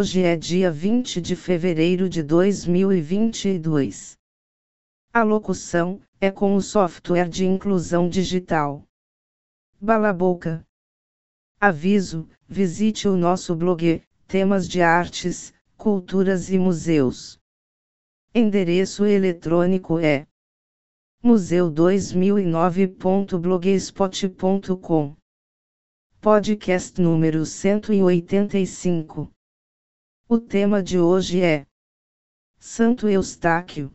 Hoje é dia 20 de fevereiro de 2022. A locução é com o software de inclusão digital. Balaboca. Aviso: visite o nosso blog, temas de artes, culturas e museus. Endereço eletrônico é museu2009.blogspot.com. Podcast número 185. O tema de hoje é Santo Eustáquio.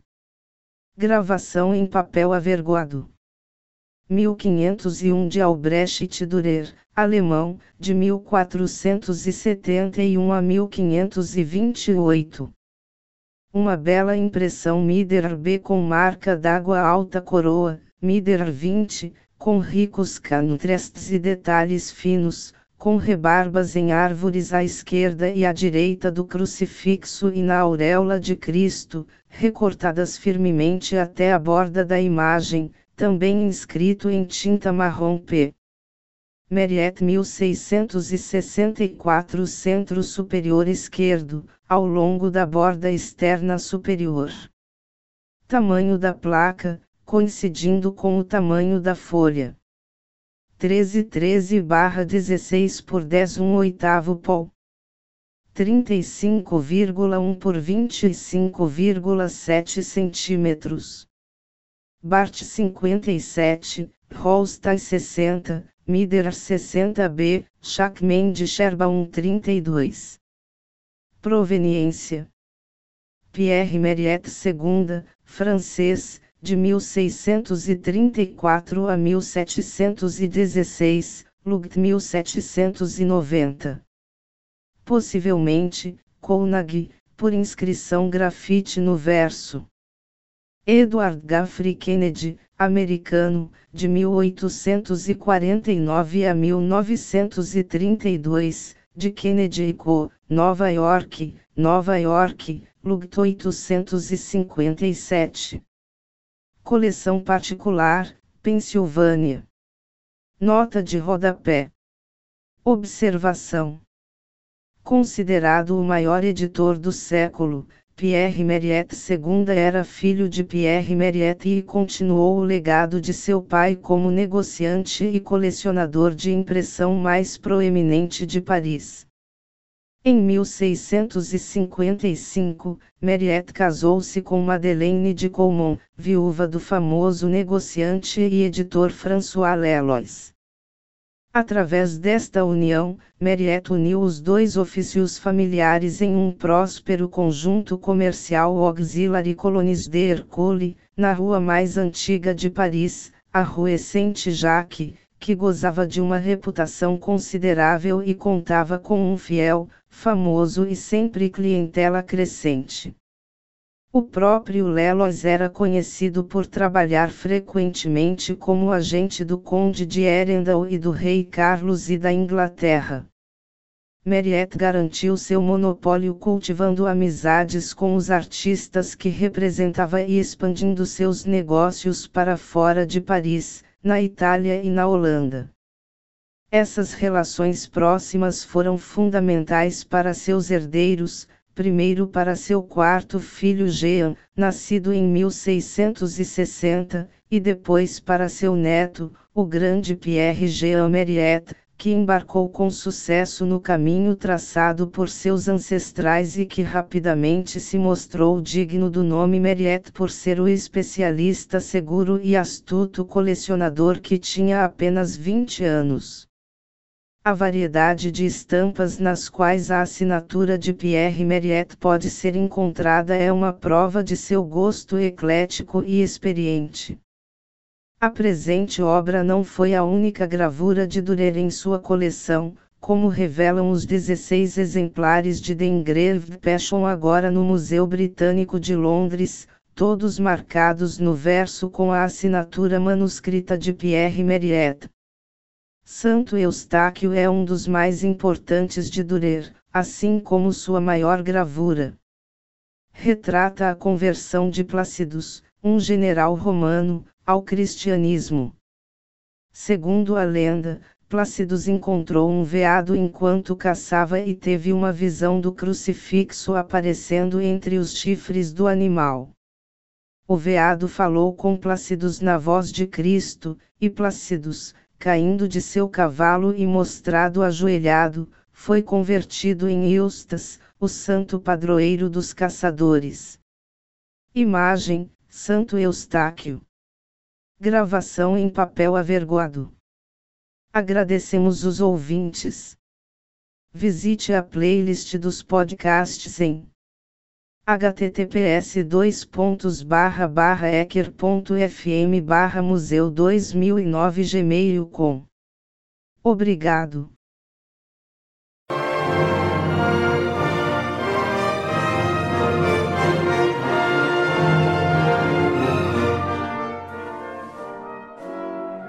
Gravação em papel avergoado. 1501 de Albrecht Dürer, alemão, de 1471 a 1528. Uma bela impressão Miderar B com marca d'água alta coroa, Miderar 20, com ricos contrastes e detalhes finos, com rebarbas em árvores à esquerda e à direita do crucifixo e na auréola de Cristo, recortadas firmemente até a borda da imagem, também inscrito em tinta marrom P. Meriet 1664 Centro Superior Esquerdo, ao longo da borda externa superior. Tamanho da placa, coincidindo com o tamanho da folha. 1313/16 por 10 1 oitavo pol. 35,1 por 25,7 centímetros. Bart 57, Holstein 60, Mider 60b, Shackman de Sherba 132. Proveniência. Pierre Meriette II, francês, de 1634 a 1716, Lugt 1790. Possivelmente, Kounag, por inscrição grafite no verso. Edward Gaffrey Kennedy, americano, de 1849 a 1932, de Kennedy Co., Nova York, Nova York, Lugt 857. Coleção particular, Pensilvânia. Nota de rodapé. Observação. Considerado o maior editor do século, Pierre Meriette II era filho de Pierre Meriette e continuou o legado de seu pai como negociante e colecionador de impressão mais proeminente de Paris. Em 1655, Mariette casou-se com Madeleine de Coulmont, viúva do famoso negociante e editor François Lelois. Através desta união, Mariette uniu os dois ofícios familiares em um próspero conjunto comercial Auxiliary Colonies de Hercule, na rua mais antiga de Paris, a Rue Saint-Jacques, que gozava de uma reputação considerável e contava com um fiel, famoso e sempre clientela crescente. O próprio Lelos era conhecido por trabalhar frequentemente como agente do Conde de Erendal e do Rei Carlos e da Inglaterra. Mariette garantiu seu monopólio cultivando amizades com os artistas que representava e expandindo seus negócios para fora de Paris, na Itália e na Holanda. Essas relações próximas foram fundamentais para seus herdeiros, primeiro para seu quarto filho Jean, nascido em 1660, e depois para seu neto, o grande Pierre Jean Meriette, que embarcou com sucesso no caminho traçado por seus ancestrais e que rapidamente se mostrou digno do nome Meriette por ser o especialista seguro e astuto colecionador que tinha apenas 20 anos. A variedade de estampas nas quais a assinatura de Pierre Meriette pode ser encontrada é uma prova de seu gosto eclético e experiente. A presente obra não foi a única gravura de Durer em sua coleção, como revelam os 16 exemplares de The Engraved Passion agora no Museu Britânico de Londres, todos marcados no verso com a assinatura manuscrita de Pierre Meriette. Santo Eustáquio é um dos mais importantes de Durer, assim como sua maior gravura. Retrata a conversão de Placidus, um general romano, ao cristianismo. Segundo a lenda, Plácidos encontrou um veado enquanto caçava e teve uma visão do crucifixo aparecendo entre os chifres do animal. O veado falou com Plácidos na voz de Cristo, e Plácidos, caindo de seu cavalo e mostrado ajoelhado, foi convertido em Eustas, o santo padroeiro dos caçadores. Imagem: Santo Eustáquio. Gravação em papel avergoado. Agradecemos os ouvintes. Visite a playlist dos podcasts em https ecker.fm museu 2009 gmail.com. Obrigado.